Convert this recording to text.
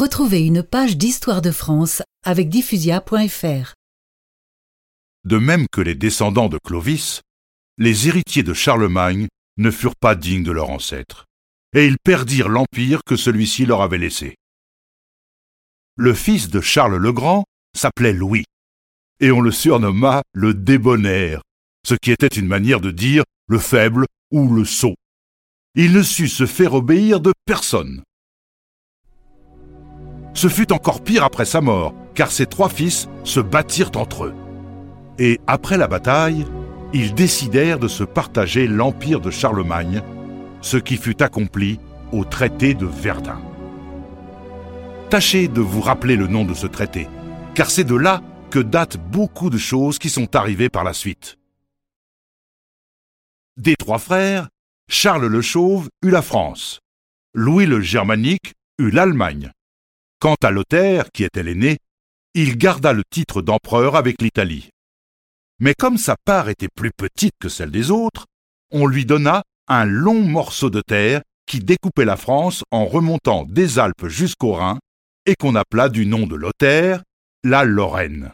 Retrouvez une page d'histoire de France avec diffusia.fr. De même que les descendants de Clovis, les héritiers de Charlemagne ne furent pas dignes de leur ancêtre, et ils perdirent l'empire que celui-ci leur avait laissé. Le fils de Charles le Grand s'appelait Louis, et on le surnomma le débonnaire, ce qui était une manière de dire le faible ou le sot. Il ne sut se faire obéir de personne. Ce fut encore pire après sa mort, car ses trois fils se battirent entre eux. Et après la bataille, ils décidèrent de se partager l'empire de Charlemagne, ce qui fut accompli au traité de Verdun. Tâchez de vous rappeler le nom de ce traité, car c'est de là que datent beaucoup de choses qui sont arrivées par la suite. Des trois frères, Charles le Chauve eut la France, Louis le Germanique eut l'Allemagne. Quant à Lothaire, qui était l'aîné, il garda le titre d'empereur avec l'Italie. Mais comme sa part était plus petite que celle des autres, on lui donna un long morceau de terre qui découpait la France en remontant des Alpes jusqu'au Rhin et qu'on appela du nom de Lothaire la Lorraine.